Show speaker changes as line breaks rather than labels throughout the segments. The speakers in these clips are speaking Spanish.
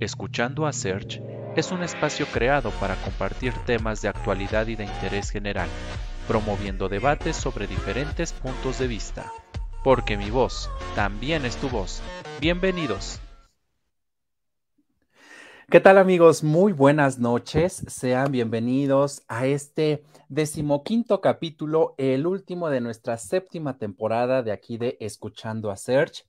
Escuchando a Search es un espacio creado para compartir temas de actualidad y de interés general, promoviendo debates sobre diferentes puntos de vista. Porque mi voz también es tu voz. Bienvenidos.
¿Qué tal amigos? Muy buenas noches. Sean bienvenidos a este decimoquinto capítulo, el último de nuestra séptima temporada de aquí de Escuchando a Search.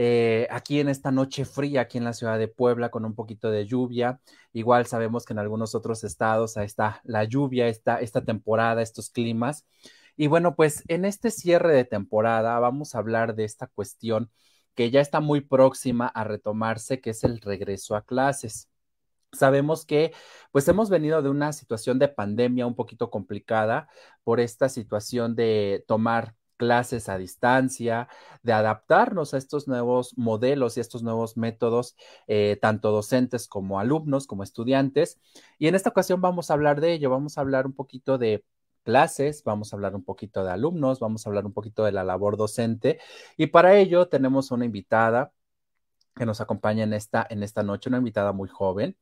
Eh, aquí en esta noche fría, aquí en la ciudad de Puebla, con un poquito de lluvia. Igual sabemos que en algunos otros estados está la lluvia, esta, esta temporada, estos climas. Y bueno, pues en este cierre de temporada vamos a hablar de esta cuestión que ya está muy próxima a retomarse, que es el regreso a clases. Sabemos que pues hemos venido de una situación de pandemia un poquito complicada por esta situación de tomar clases a distancia, de adaptarnos a estos nuevos modelos y estos nuevos métodos, eh, tanto docentes como alumnos, como estudiantes. Y en esta ocasión vamos a hablar de ello, vamos a hablar un poquito de clases, vamos a hablar un poquito de alumnos, vamos a hablar un poquito de la labor docente. Y para ello tenemos una invitada que nos acompaña en esta, en esta noche, una invitada muy joven.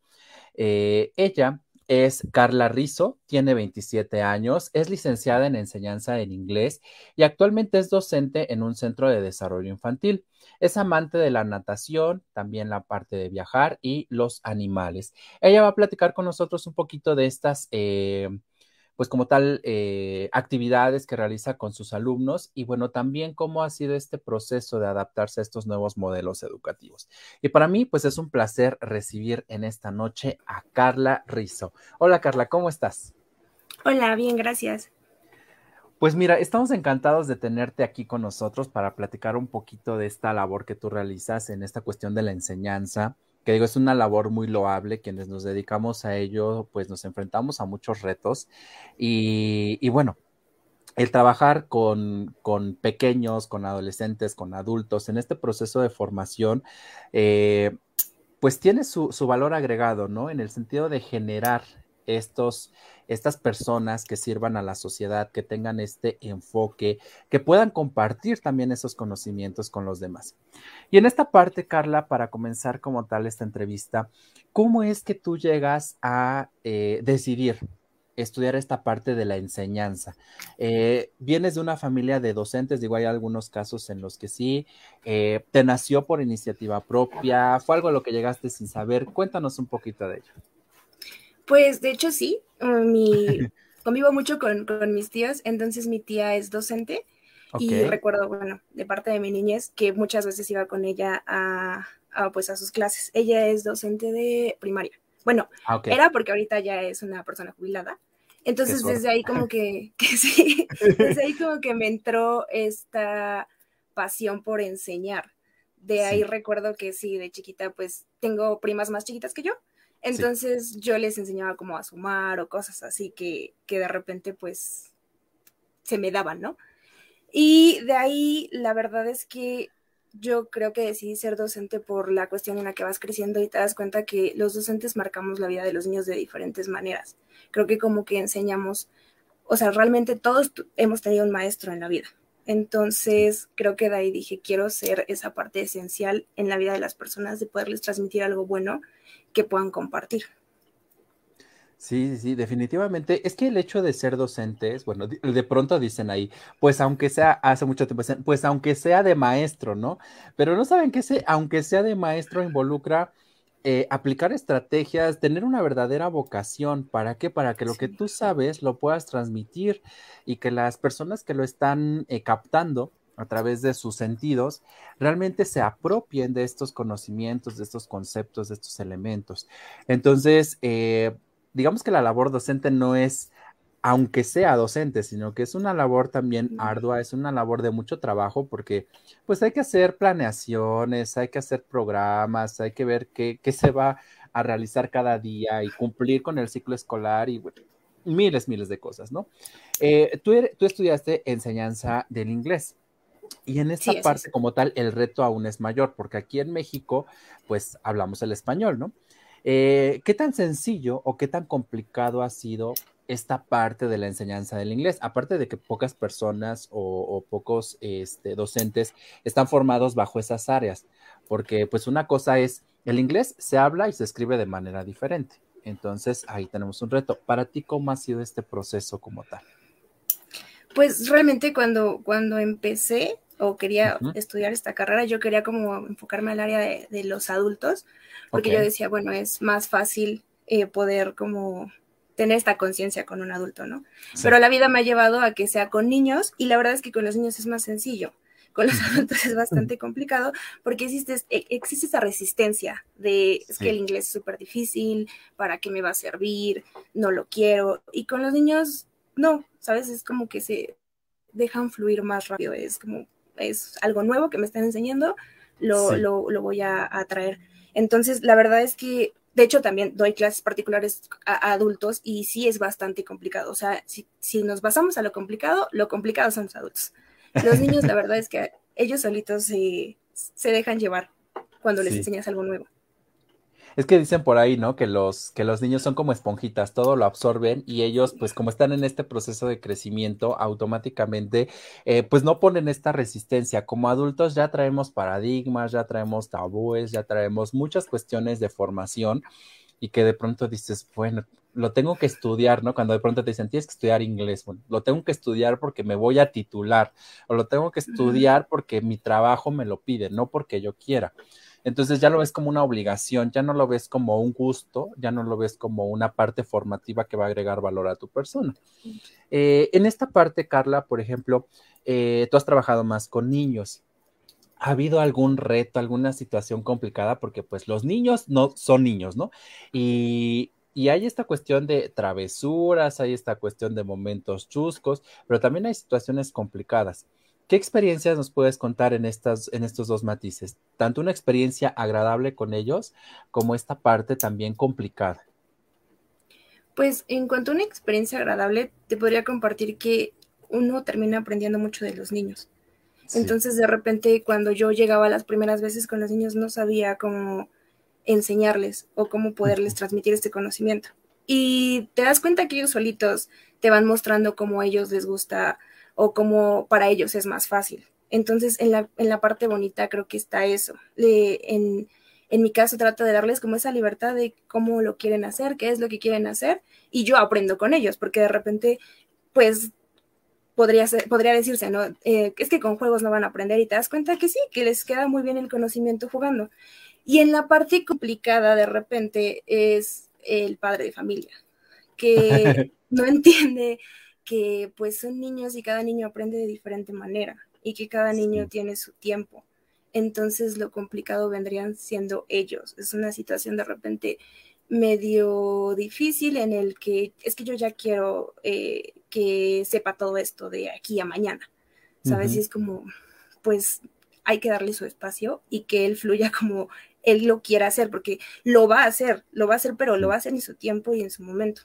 Eh, ella es Carla Rizzo, tiene 27 años, es licenciada en enseñanza en inglés y actualmente es docente en un centro de desarrollo infantil. Es amante de la natación, también la parte de viajar y los animales. Ella va a platicar con nosotros un poquito de estas eh, pues como tal, eh, actividades que realiza con sus alumnos y bueno, también cómo ha sido este proceso de adaptarse a estos nuevos modelos educativos. Y para mí, pues es un placer recibir en esta noche a Carla Rizzo. Hola Carla, ¿cómo estás?
Hola, bien, gracias.
Pues mira, estamos encantados de tenerte aquí con nosotros para platicar un poquito de esta labor que tú realizas en esta cuestión de la enseñanza que digo, es una labor muy loable, quienes nos dedicamos a ello, pues nos enfrentamos a muchos retos y, bueno, el trabajar con, pequeños, con adolescentes, con adultos en este proceso de formación, eh, pues tiene su, su, valor agregado, ¿no? En el sentido de generar estos, estas personas que sirvan a la sociedad, que tengan este enfoque, que puedan compartir también esos conocimientos con los demás. Y en esta parte, Carla, para comenzar como tal esta entrevista, ¿cómo es que tú llegas a eh, decidir estudiar esta parte de la enseñanza. Eh, vienes de una familia de docentes, digo, hay algunos casos en los que sí, eh, te nació por iniciativa propia, fue algo a lo que llegaste sin saber, cuéntanos un poquito de ello.
Pues de hecho sí, mi, convivo mucho con, mis tíos, entonces mi tía es docente y recuerdo, bueno, de parte de mi niñez que muchas veces iba con ella a, pues a sus clases. Ella es docente de primaria. Bueno, ah, era porque ahorita ya es una persona jubilada. Entonces desde ahí como que, que sí, desde ahí como que me entró esta pasión por enseñar. De ahí recuerdo que sí, de chiquita pues tengo primas más chiquitas que yo. Entonces yo les enseñaba como a sumar o cosas así que, que de repente pues se me daban, ¿no? Y de ahí la verdad es que yo creo que decidí ser docente por la cuestión en la que vas creciendo y te das cuenta que los docentes marcamos la vida de los niños de diferentes maneras. Creo que como que enseñamos, o sea, realmente todos hemos tenido un maestro en la vida. Entonces, creo que de ahí dije, quiero ser esa parte esencial en la vida de las personas, de poderles transmitir algo bueno que puedan compartir.
Sí, sí, definitivamente. Es que el hecho de ser docentes, bueno, de pronto dicen ahí, pues aunque sea, hace mucho tiempo, pues aunque sea de maestro, ¿no? Pero no saben que ese, aunque sea de maestro, involucra eh, aplicar estrategias, tener una verdadera vocación. ¿Para qué? Para que lo que tú sabes lo puedas transmitir y que las personas que lo están eh, captando a través de sus sentidos realmente se apropien de estos conocimientos, de estos conceptos, de estos elementos. Entonces, eh, digamos que la labor docente no es aunque sea docente, sino que es una labor también ardua, es una labor de mucho trabajo porque pues hay que hacer planeaciones, hay que hacer programas, hay que ver qué, se va a realizar cada día y cumplir con el ciclo escolar y miles, miles de cosas, ¿no? Eh, tú, tú, estudiaste enseñanza del inglés. Y en esta parte como tal, el reto aún es mayor, porque aquí en México, pues hablamos el español, ¿no? Eh, ¿Qué tan sencillo o qué tan complicado ha sido esta parte de la enseñanza del inglés, aparte de que pocas personas o, pocos este, docentes están formados bajo esas áreas, porque pues una cosa es El inglés se habla y se escribe de manera diferente. Entonces ahí tenemos un reto. Para ti, ¿cómo ha sido este proceso como tal?
Pues realmente cuando, cuando empecé o quería estudiar esta carrera, yo quería como enfocarme al área de, los adultos, porque yo decía, bueno, es más fácil eh, poder como tener esta conciencia con un adulto, ¿no? Pero la vida me ha llevado a que sea con niños y la verdad es que con los niños es más sencillo. Con los adultos es bastante complicado porque existe, e, existe esa resistencia de es que el inglés es súper difícil, ¿para qué me va a servir? No lo quiero. Y con los niños, no, ¿sabes? Es como que se dejan fluir más rápido, es como, es algo nuevo que me están enseñando, lo, lo, lo voy a, a traer. Entonces, la verdad es que de hecho, también doy clases particulares a, adultos y sí es bastante complicado. O sea, si, si, nos basamos a lo complicado, lo complicado son los adultos. Los niños, la verdad es que ellos solitos se, dejan llevar cuando les enseñas algo nuevo.
Es que dicen por ahí, ¿no? Que los, que los niños son como esponjitas, todo lo absorben y ellos, pues como están en este proceso de crecimiento, automáticamente, eh, pues no ponen esta resistencia. Como adultos ya traemos paradigmas, ya traemos tabúes, ya traemos muchas cuestiones de formación y que de pronto dices, bueno, lo tengo que estudiar, ¿no? Cuando de pronto te dicen, tienes que estudiar inglés, bueno, lo tengo que estudiar porque me voy a titular, o lo tengo que estudiar porque mi trabajo me lo pide, no porque yo quiera. Entonces ya lo ves como una obligación, ya no lo ves como un gusto, ya no lo ves como una parte formativa que va a agregar valor a tu persona. Eh, en esta parte, Carla, por ejemplo, eh, tú has trabajado más con niños. ¿Ha habido algún reto, alguna situación complicada? Porque pues los niños no son niños, ¿no? Y, y hay esta cuestión de travesuras, hay esta cuestión de momentos chuscos, pero también hay situaciones complicadas. ¿Qué experiencias nos puedes contar en, estas, en estos dos matices? Tanto una experiencia agradable con ellos como esta parte también complicada.
Pues en cuanto a una experiencia agradable, te podría compartir que uno termina aprendiendo mucho de los niños. Entonces, de repente, cuando yo llegaba las primeras veces con los niños, no sabía cómo enseñarles o cómo poderles transmitir este conocimiento. Y te das cuenta que ellos solitos te van mostrando cómo a ellos les gusta o cómo para ellos es más fácil. Entonces, en la, en la parte bonita creo que está eso. en, en mi caso trato de darles como esa libertad de cómo lo quieren hacer, qué es lo que quieren hacer, y yo aprendo con ellos, porque de repente, pues, podría, ser, podría decirse, ¿no? Eh, es que con juegos no van a aprender y te das cuenta que sí, que les queda muy bien el conocimiento jugando. Y en la parte complicada de repente es el padre de familia, que no entiende que pues son niños y cada niño aprende de diferente manera y que cada niño tiene su tiempo. Entonces lo complicado vendrían siendo ellos. Es una situación de repente medio difícil en el que es que yo ya quiero eh, que sepa todo esto de aquí a mañana. ¿Sabes? Y es como, pues hay que darle su espacio y que él fluya como él lo quiera hacer, porque lo va a hacer, lo va a hacer, pero lo va a hacer en su tiempo y en su momento.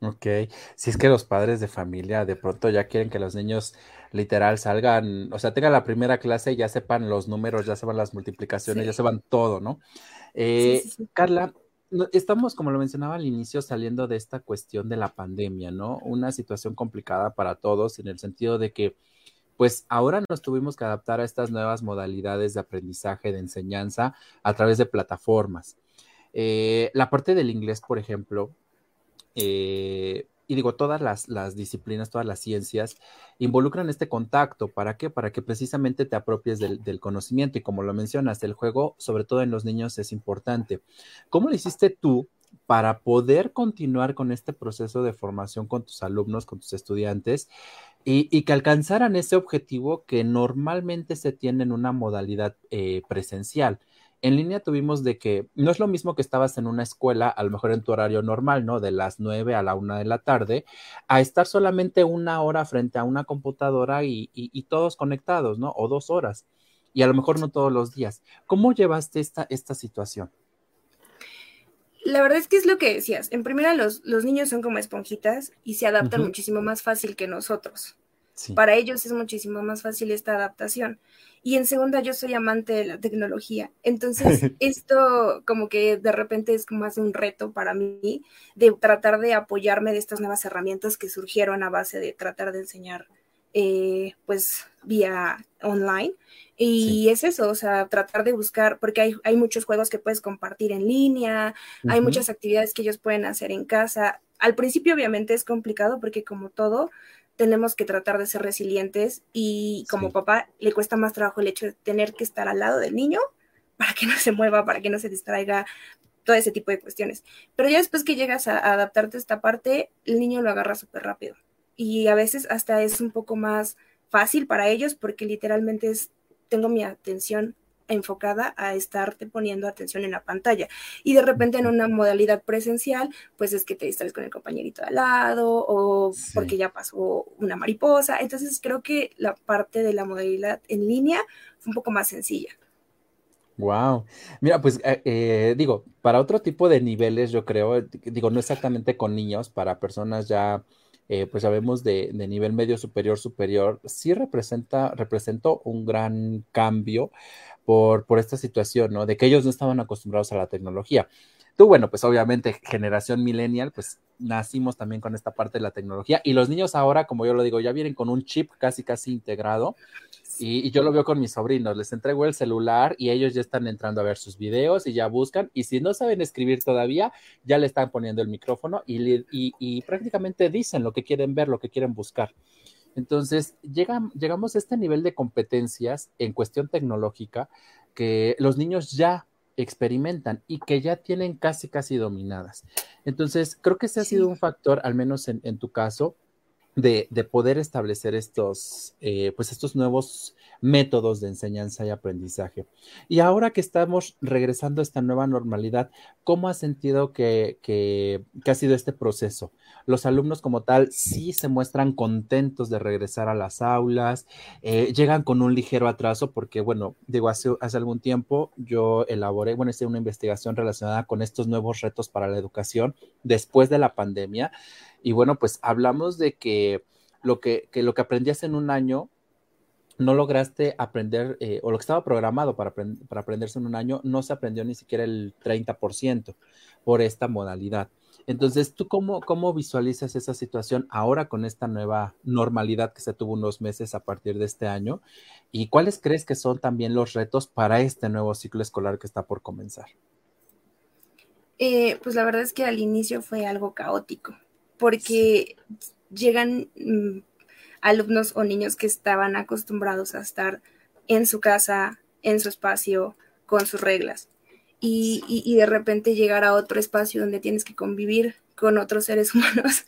Ok, si es que los padres de familia de pronto ya quieren que los niños literal salgan, o sea, tengan la primera clase y ya sepan los números, ya sepan las multiplicaciones, ya sepan todo, ¿no? Eh, Carla, estamos, como lo mencionaba al inicio, saliendo de esta cuestión de la pandemia, ¿no? Una situación complicada para todos en el sentido de que pues ahora nos tuvimos que adaptar a estas nuevas modalidades de aprendizaje, de enseñanza a través de plataformas. Eh, la parte del inglés, por ejemplo, eh, y digo, todas las, disciplinas, todas las ciencias involucran este contacto. ¿Para qué? Para que precisamente te apropies del, conocimiento. Y como lo mencionas, el juego, sobre todo en los niños, es importante. ¿Cómo lo hiciste tú para poder continuar con este proceso de formación con tus alumnos, con tus estudiantes, y, que alcanzaran ese objetivo que normalmente se tiene en una modalidad eh, presencial. En línea tuvimos de que no es lo mismo que estabas en una escuela, a lo mejor en tu horario normal, ¿no? De las 9 a la 1 de la tarde, a estar solamente una hora frente a una computadora y, y todos conectados, ¿no? O dos horas. Y a lo mejor no todos los días. ¿Cómo llevaste esta, esta situación?
La verdad es que es lo que decías. En primera, los, los niños son como esponjitas y se adaptan muchísimo más fácil que nosotros. Para ellos es muchísimo más fácil esta adaptación. Y en segunda, yo soy amante de la tecnología. Entonces, esto como que de repente es más un reto para mí de tratar de apoyarme de estas nuevas herramientas que surgieron a base de tratar de enseñar eh, pues vía online. Y es eso, o sea, tratar de buscar, porque hay, hay muchos juegos que puedes compartir en línea, hay muchas actividades que ellos pueden hacer en casa. Al principio obviamente es complicado porque como todo, tenemos que tratar de ser resilientes y como papá le cuesta más trabajo el hecho de tener que estar al lado del niño para que no se mueva, para que no se distraiga, todo ese tipo de cuestiones. Pero ya después que llegas a, adaptarte a esta parte, el niño lo agarra súper rápido. Y a veces hasta es un poco más fácil para ellos porque literalmente es, tengo mi atención enfocada a estarte poniendo atención en la pantalla. Y de repente en una modalidad presencial, pues es que te distraes con el compañerito de al lado o porque ya pasó una mariposa. Entonces creo que la parte de la modalidad en línea fue un poco más sencilla.
Wow. Mira, pues eh, eh, digo, para otro tipo de niveles, yo creo, digo, no exactamente con niños, para personas ya, eh, pues sabemos de, de, nivel medio superior, superior, sí representa, representó un gran cambio por, por esta situación, ¿no? De que ellos no estaban acostumbrados a la tecnología. Tú, bueno, pues obviamente generación millennial, pues nacimos también con esta parte de la tecnología y los niños ahora, como yo lo digo, ya vienen con un chip casi, casi integrado y, yo lo veo con mis sobrinos, les entrego el celular y ellos ya están entrando a ver sus videos y ya buscan y si no saben escribir todavía, ya le están poniendo el micrófono y, y prácticamente dicen lo que quieren ver, lo que quieren buscar. Entonces, llegamos a este nivel de competencias en cuestión tecnológica que los niños ya experimentan y que ya tienen casi, casi dominadas. Entonces, creo que ese ha sido un factor, al menos en, tu caso, de, poder establecer estos, eh, pues estos nuevos métodos de enseñanza y aprendizaje. Y ahora que estamos regresando a esta nueva normalidad, ¿cómo has sentido que, que, ha sido este proceso? Los alumnos como tal sí se muestran contentos de regresar a las aulas, eh, llegan con un ligero atraso porque, bueno, digo, hace, hace algún tiempo yo elaboré, bueno, hice una investigación relacionada con estos nuevos retos para la educación después de la pandemia. Y bueno, pues hablamos de que lo que, lo que aprendías en un año no lograste aprender, eh, o lo que estaba programado para, para, aprenderse en un año, no se aprendió ni siquiera el 30% por esta modalidad. Entonces, ¿tú cómo, cómo visualizas esa situación ahora con esta nueva normalidad que se tuvo unos meses a partir de este año? ¿Y cuáles crees que son también los retos para este nuevo ciclo escolar que está por comenzar?
Eh, pues la verdad es que al inicio fue algo caótico, porque llegan mm, alumnos o niños que estaban acostumbrados a estar en su casa, en su espacio, con sus reglas. Y, de repente llegar a otro espacio donde tienes que convivir con otros seres humanos,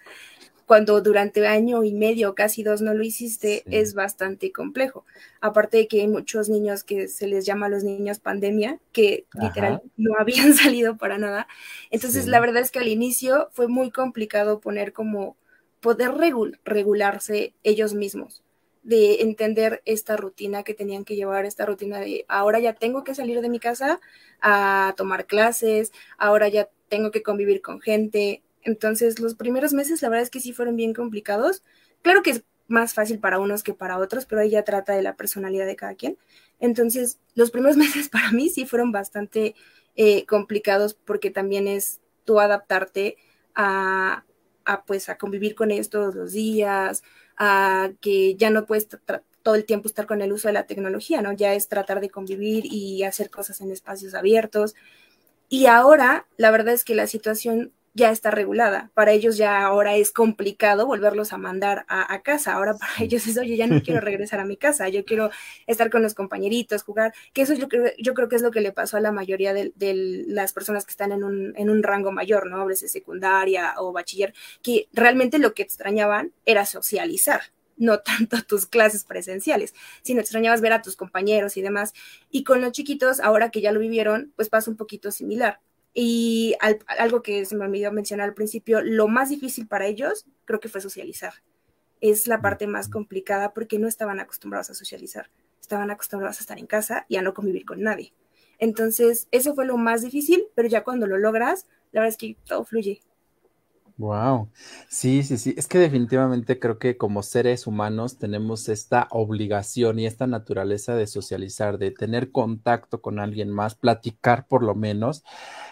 cuando durante año y medio, casi dos, no lo hiciste, es bastante complejo. Aparte de que hay muchos niños que se les llama a los niños pandemia, que literal no habían salido para nada. Entonces, la verdad es que al inicio fue muy complicado poner como poder regularse ellos mismos, de entender esta rutina que tenían que llevar, esta rutina de ahora ya tengo que salir de mi casa a tomar clases, ahora ya tengo que convivir con gente. Entonces, los primeros meses, la verdad es que sí fueron bien complicados. Claro que es más fácil para unos que para otros, pero ahí ya trata de la personalidad de cada quien. Entonces, los primeros meses para mí sí fueron bastante eh, complicados porque también es tú adaptarte a, a, pues, a convivir con ellos todos los días, a que ya no puedes todo el tiempo estar con el uso de la tecnología, ¿no? Ya es tratar de convivir y hacer cosas en espacios abiertos. Y ahora, la verdad es que la situación ya está regulada. Para ellos ya ahora es complicado volverlos a mandar a, casa. Ahora para ellos es, oye, ya no quiero regresar a mi casa, yo quiero estar con los compañeritos, jugar, que eso yo creo, yo creo que es lo que le pasó a la mayoría de, las personas que están en un, en un rango mayor, ¿no? de secundaria o bachiller, que realmente lo que extrañaban era socializar no tanto tus clases presenciales, sino extrañabas ver a tus compañeros y demás. Y con los chiquitos, ahora que ya lo vivieron, pues pasa un poquito similar. Y algo que se me olvidó mencionar al principio, lo más difícil para ellos creo que fue socializar. Es la parte más complicada porque no estaban acostumbrados a socializar, estaban acostumbrados a estar en casa y a no convivir con nadie. Entonces, eso fue lo más difícil, pero ya cuando lo logras, la verdad es que todo fluye.
Wow. Sí, sí, sí. Es que definitivamente creo que como seres humanos tenemos esta obligación y esta naturaleza de socializar, de tener contacto con alguien más, platicar por lo menos.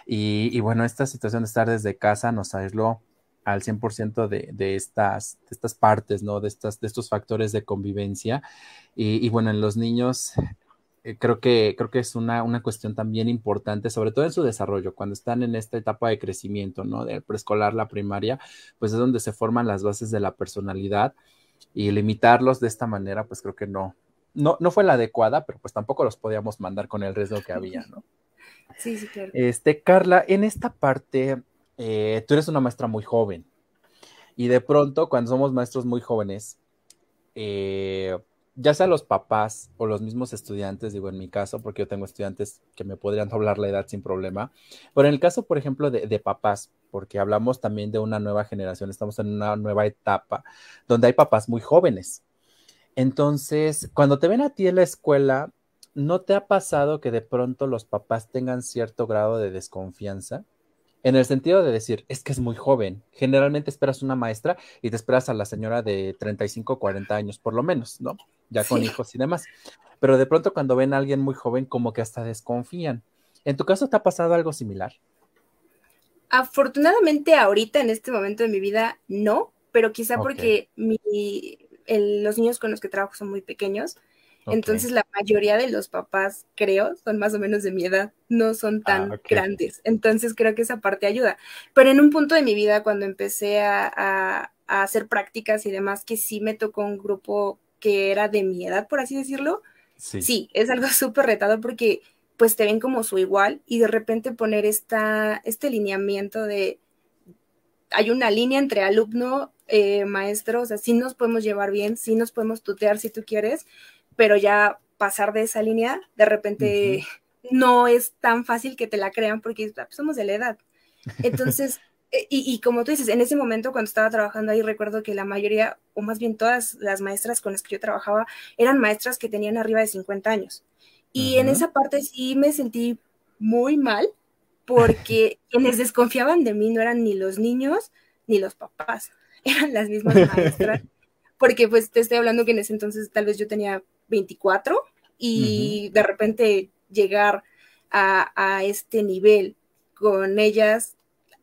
Y, bueno, esta situación de estar desde casa nos aisló al 100% de, de, estas, de estas partes, ¿no? De, estas, de estos factores de convivencia. Y, bueno, en los niños eh, creo, que, creo que es una, una, cuestión también importante, sobre todo en su desarrollo, cuando están en esta etapa de crecimiento, ¿no? Del preescolar, la primaria, pues es donde se forman las bases de la personalidad y limitarlos de esta manera, pues creo que no, no, no fue la adecuada, pero pues tampoco los podíamos mandar con el riesgo que había, ¿no?
Sí, sí, claro.
Este, Carla, en esta parte, eh, tú eres una maestra muy joven y de pronto cuando somos maestros muy jóvenes, eh, ya sea los papás o los mismos estudiantes, digo en mi caso, porque yo tengo estudiantes que me podrían doblar la edad sin problema, pero en el caso, por ejemplo, de, de, papás, porque hablamos también de una nueva generación, estamos en una nueva etapa donde hay papás muy jóvenes. Entonces, cuando te ven a ti en la escuela, ¿no te ha pasado que de pronto los papás tengan cierto grado de desconfianza? En el sentido de decir, es que es muy joven. Generalmente esperas una maestra y te esperas a la señora de 35, 40 años, por lo menos, ¿no? Ya con hijos y demás. Pero de pronto cuando ven a alguien muy joven, como que hasta desconfían. ¿En tu caso te ha pasado algo similar?
Afortunadamente ahorita, en este momento de mi vida, no, pero quizá porque mi, los niños con los que trabajo son muy pequeños. Entonces la mayoría de los papás, creo, son más o menos de mi edad, no son ah, tan grandes. Entonces creo que esa parte ayuda. Pero en un punto de mi vida, cuando empecé a, hacer prácticas y demás, que sí me tocó un grupo que era de mi edad, por así decirlo, sí, sí es algo súper retado porque pues te ven como su igual y de repente poner esta, este lineamiento de hay una línea entre alumno, eh, maestro, o sea, sí nos podemos llevar bien, sí nos podemos tutear si tú quieres, pero ya pasar de esa línea, de repente no es tan fácil que te la crean porque ah, pues, somos de la edad. Entonces, eh, y, como tú dices, en ese momento cuando estaba trabajando ahí, recuerdo que la mayoría, o más bien todas las maestras con las que yo trabajaba, eran maestras que tenían arriba de 50 años. Y en esa parte sí me sentí muy mal porque quienes desconfiaban de mí no eran ni los niños ni los papás, eran las mismas maestras. porque pues te estoy hablando que en ese entonces tal vez yo tenía 24 y de repente llegar a, este nivel con ellas,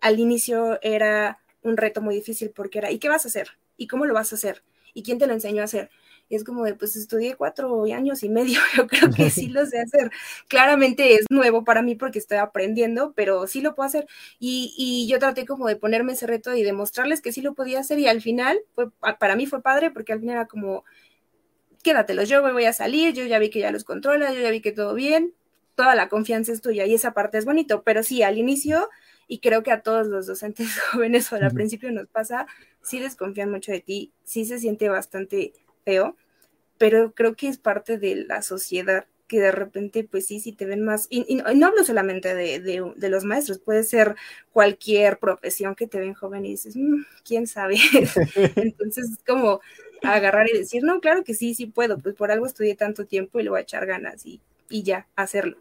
al inicio era un reto muy difícil porque era, ¿y qué vas a hacer? ¿Y cómo lo vas a hacer? ¿Y quién te lo enseñó a hacer? Y es como de, pues estudié cuatro años y medio, yo creo que sí lo sé hacer. Claramente es nuevo para mí porque estoy aprendiendo, pero sí lo puedo hacer. Y, y yo traté como de ponerme ese reto y demostrarles que sí lo podía hacer y al final, fue, para mí fue padre porque al final era como, quédatelos, yo voy a salir, yo ya vi que ya los controla, yo ya vi que todo bien, toda la confianza es tuya y esa parte es bonito, pero sí, al inicio, y creo que a todos los docentes jóvenes o al principio nos pasa, sí desconfían mucho de ti, sí se siente bastante feo, pero creo que es parte de la sociedad que de repente, pues sí, sí te ven más, y, no, hablo solamente de, de, los maestros, puede ser cualquier profesión que te ven joven y dices, mm, quién sabe. Entonces, es como, agarrar y decir, no, claro que sí, sí puedo, pues por algo estudié tanto tiempo y le voy a echar ganas y, y ya, hacerlo.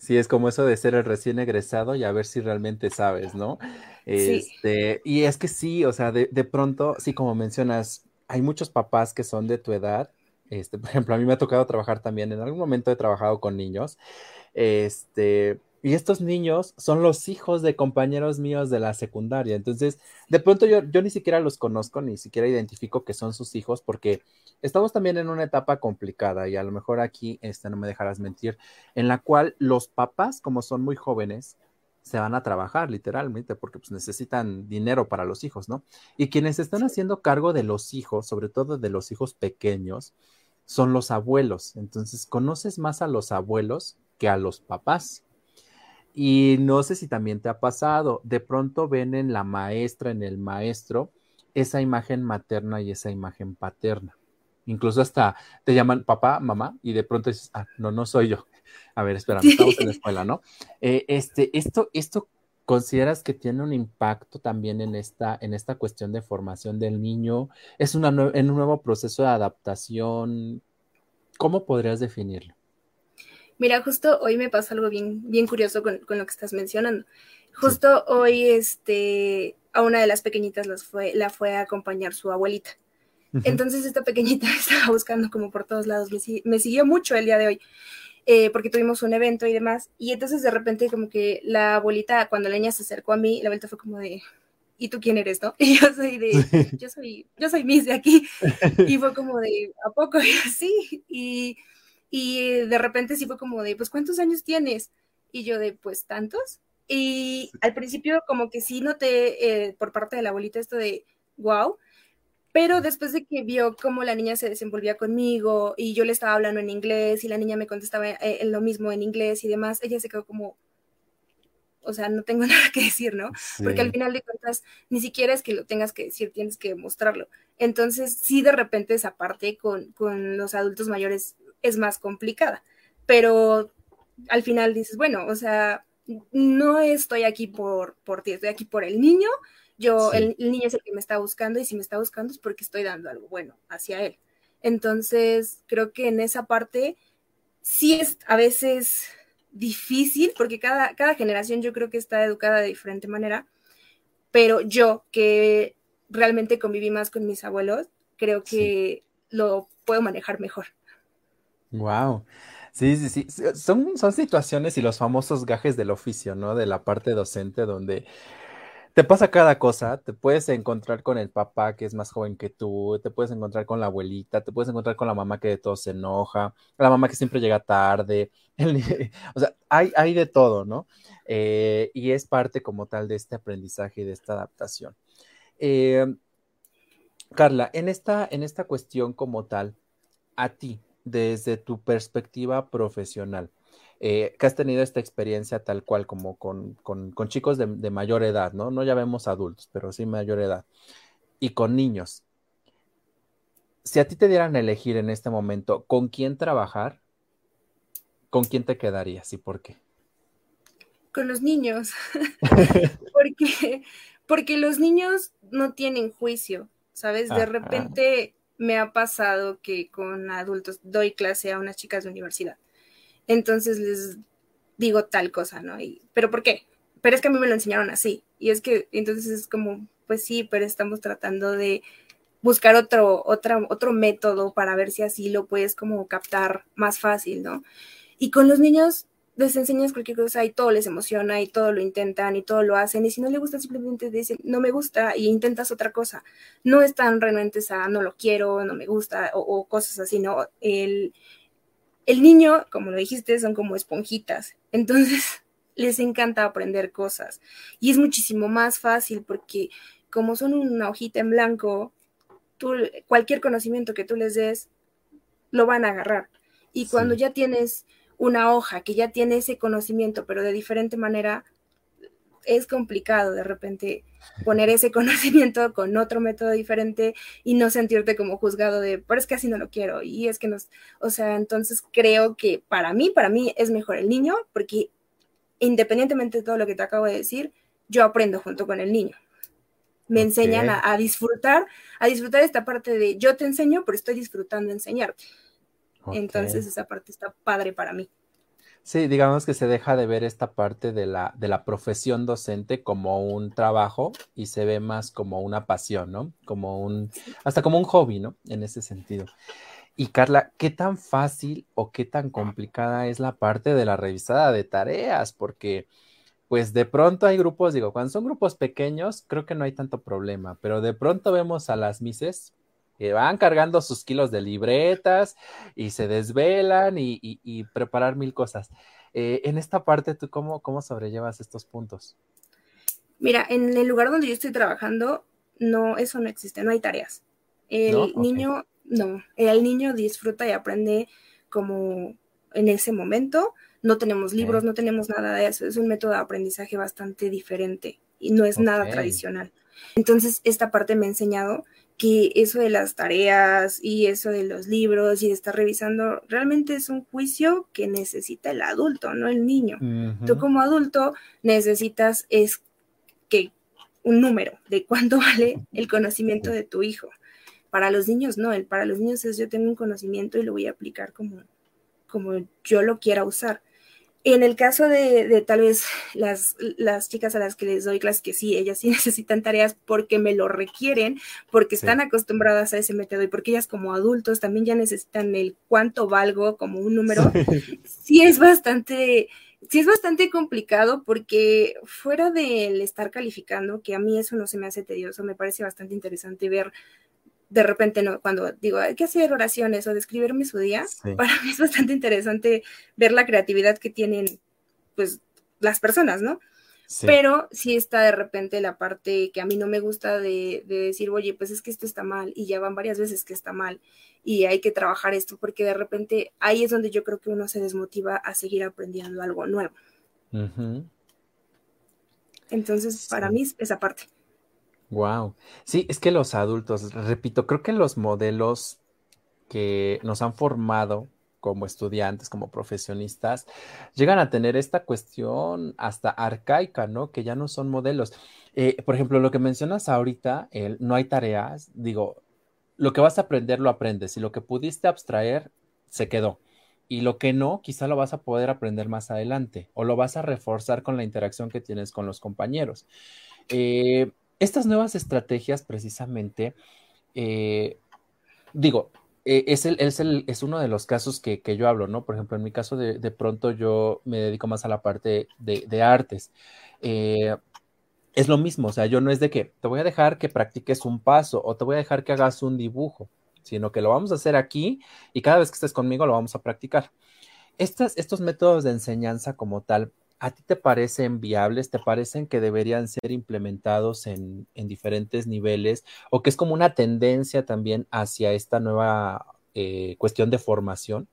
Sí, es como eso de ser el recién egresado y a ver si realmente sabes, ¿no? Este, y es que sí, o sea, de, de, pronto, sí, como mencionas, hay muchos papás que son de tu edad. Este, por ejemplo, a mí me ha tocado trabajar también, en algún momento he trabajado con niños. Este, y estos niños son los hijos de compañeros míos de la secundaria. Entonces, de pronto yo, yo ni siquiera los conozco, ni siquiera identifico que son sus hijos, porque estamos también en una etapa complicada y a lo mejor aquí, este, no me dejarás mentir, en la cual los papás, como son muy jóvenes, se van a trabajar literalmente porque pues, necesitan dinero para los hijos, ¿no? Y quienes están haciendo cargo de los hijos, sobre todo de los hijos pequeños, son los abuelos. Entonces, conoces más a los abuelos que a los papás. Y no sé si también te ha pasado, de pronto ven en la maestra, en el maestro, esa imagen materna y esa imagen paterna. Incluso hasta te llaman papá, mamá, y de pronto dices, ah, no, no soy yo. A ver, espera, estamos en la escuela, ¿no? Eh, este, esto, esto consideras que tiene un impacto también en esta, en esta cuestión de formación del niño. Es una en un nuevo proceso de adaptación. ¿Cómo podrías definirlo?
Mira, justo hoy me pasó algo bien, bien curioso con, lo que estás mencionando. Justo hoy, este, a una de las pequeñitas las fue, la fue a acompañar su abuelita. Entonces esta pequeñita estaba buscando como por todos lados, me, siguió mucho el día de hoy, eh, porque tuvimos un evento y demás. Y entonces de repente como que la abuelita, cuando la niña se acercó a mí, la abuelita fue como de, ¿y tú quién eres, no? Y yo soy de, yo soy, yo soy Miss de aquí. Y fue como de, ¿a poco? Y así. Y, y de repente sí fue como de, pues, ¿cuántos años tienes? Y yo de, pues, tantos. Y al principio como que sí noté eh, por parte de la abuelita esto de, wow, pero después de que vio cómo la niña se desenvolvía conmigo y yo le estaba hablando en inglés y la niña me contestaba eh, lo mismo en inglés y demás, ella se quedó como, o sea, no tengo nada que decir, ¿no? Porque al final de cuentas, ni siquiera es que lo tengas que decir, tienes que mostrarlo. Entonces, sí, de repente esa parte con, con los adultos mayores es más complicada, pero al final dices, bueno, o sea, no estoy aquí por, por ti, estoy aquí por el niño, yo, el, niño es el que me está buscando y si me está buscando es porque estoy dando algo bueno hacia él. Entonces, creo que en esa parte sí es a veces difícil porque cada, cada generación yo creo que está educada de diferente manera, pero yo que realmente conviví más con mis abuelos, creo que lo puedo manejar mejor.
Wow. Sí, sí, sí. Son, son situaciones y los famosos gajes del oficio, ¿no? De la parte docente donde te pasa cada cosa, te puedes encontrar con el papá que es más joven que tú, te puedes encontrar con la abuelita, te puedes encontrar con la mamá que de todo se enoja, la mamá que siempre llega tarde, o sea, hay, hay de todo, ¿no? Eh, y es parte como tal de este aprendizaje y de esta adaptación. Eh, Carla, en esta, en esta cuestión como tal, a ti, desde tu perspectiva profesional, eh, que has tenido esta experiencia tal cual como con, chicos de, mayor edad, ¿no? No ya vemos adultos, pero sí mayor edad, y con niños. Si a ti te dieran a elegir en este momento con quién trabajar, ¿con quién te quedarías y por qué?
Con los niños, porque, porque los niños no tienen juicio, ¿sabes? De repente me ha pasado que con adultos doy clase a unas chicas de universidad entonces les digo tal cosa, ¿no? Y, ¿Pero por qué? Pero es que a mí me lo enseñaron así. Y es que entonces es como, pues sí, pero estamos tratando de buscar otro, otra, otro método para ver si así lo puedes como captar más fácil, ¿no? Y con los niños les enseñas cualquier cosa y todo les emociona y todo lo intentan y todo lo hacen y si no le gusta simplemente dicen no me gusta y intentas otra cosa. No están renuentes a no lo quiero, no me gusta o, o cosas así, ¿no? El, el niño, como lo dijiste, son como esponjitas, entonces les encanta aprender cosas y es muchísimo más fácil porque como son una hojita en blanco, tú, cualquier conocimiento que tú les des, lo van a agarrar. Y cuando ya tienes una hoja que ya tiene ese conocimiento, pero de diferente manera, es complicado de repente poner ese conocimiento con otro método diferente y no sentirte como juzgado de, pero es que así no lo quiero y es que nos, o sea, entonces creo que para mí, para mí es mejor el niño porque independientemente de todo lo que te acabo de decir, yo aprendo junto con el niño. Me enseñan a, disfrutar, a disfrutar esta parte de yo te enseño, pero estoy disfrutando enseñarte. Entonces esa parte está padre para mí.
Sí, digamos que se deja de ver esta parte de la, de la profesión docente como un trabajo y se ve más como una pasión, ¿no? Como un, hasta como un hobby, ¿no? En ese sentido. Y Carla, ¿qué tan fácil o qué tan complicada es la parte de la revisada de tareas? Porque, pues de pronto hay grupos, digo, cuando son grupos pequeños, creo que no hay tanto problema, pero de pronto vemos a las mises que van cargando sus kilos de libretas y se desvelan y, preparar mil cosas. Eh, en esta parte, ¿tú cómo, cómo sobrellevas estos puntos?
Mira, en el lugar donde yo estoy trabajando, no, eso no existe, no hay tareas. El niño, no, el niño disfruta y aprende como en ese momento. No tenemos libros, no tenemos nada de eso. Es un método de aprendizaje bastante diferente y no es nada tradicional. Entonces, esta parte me ha enseñado que eso de las tareas y eso de los libros y de estar revisando realmente es un juicio que necesita el adulto, no el niño. Tú como adulto necesitas es que un número de cuánto vale el conocimiento de tu hijo. Para los niños no, el para los niños es yo tengo un conocimiento y lo voy a aplicar como, como yo lo quiera usar. En el caso de, tal vez las, las, chicas a las que les doy clases, que sí, ellas sí necesitan tareas porque me lo requieren, porque están acostumbradas a ese método y porque ellas como adultos también ya necesitan el cuánto valgo como un número, sí, es bastante sí es bastante complicado porque fuera del estar calificando, que a mí eso no se me hace tedioso, me parece bastante interesante ver de repente no, cuando digo, hay que hacer oraciones o describirme su día, para mí es bastante interesante ver la creatividad que tienen, pues, las personas, ¿no? Pero sí está de repente la parte que a mí no me gusta de, de, decir, oye, pues es que esto está mal y ya van varias veces que está mal y hay que trabajar esto porque de repente ahí es donde yo creo que uno se desmotiva a seguir aprendiendo algo nuevo. Entonces, para mí es esa parte.
Wow. Sí, es que los adultos, repito, creo que los modelos que nos han formado como estudiantes, como profesionistas, llegan a tener esta cuestión hasta arcaica, ¿no? Que ya no son modelos. Eh, por ejemplo, lo que mencionas ahorita, no hay tareas, digo, lo que vas a aprender lo aprendes y lo que pudiste abstraer se quedó. Y lo que no, quizá lo vas a poder aprender más adelante o lo vas a reforzar con la interacción que tienes con los compañeros. Eh, estas nuevas estrategias, precisamente, eh, digo, eh, es, uno de los casos que, yo hablo, ¿no? Por ejemplo, en mi caso, de, pronto yo me dedico más a la parte de, artes. Eh, es lo mismo, o sea, yo no es de que te voy a dejar que practiques un paso o te voy a dejar que hagas un dibujo, sino que lo vamos a hacer aquí y cada vez que estés conmigo lo vamos a practicar. Estos métodos de enseñanza como tal ¿A ti te parecen viables? ¿Te parecen que deberían ser implementados en, diferentes niveles? ¿O que es como una tendencia también hacia esta nueva eh, cuestión de formación?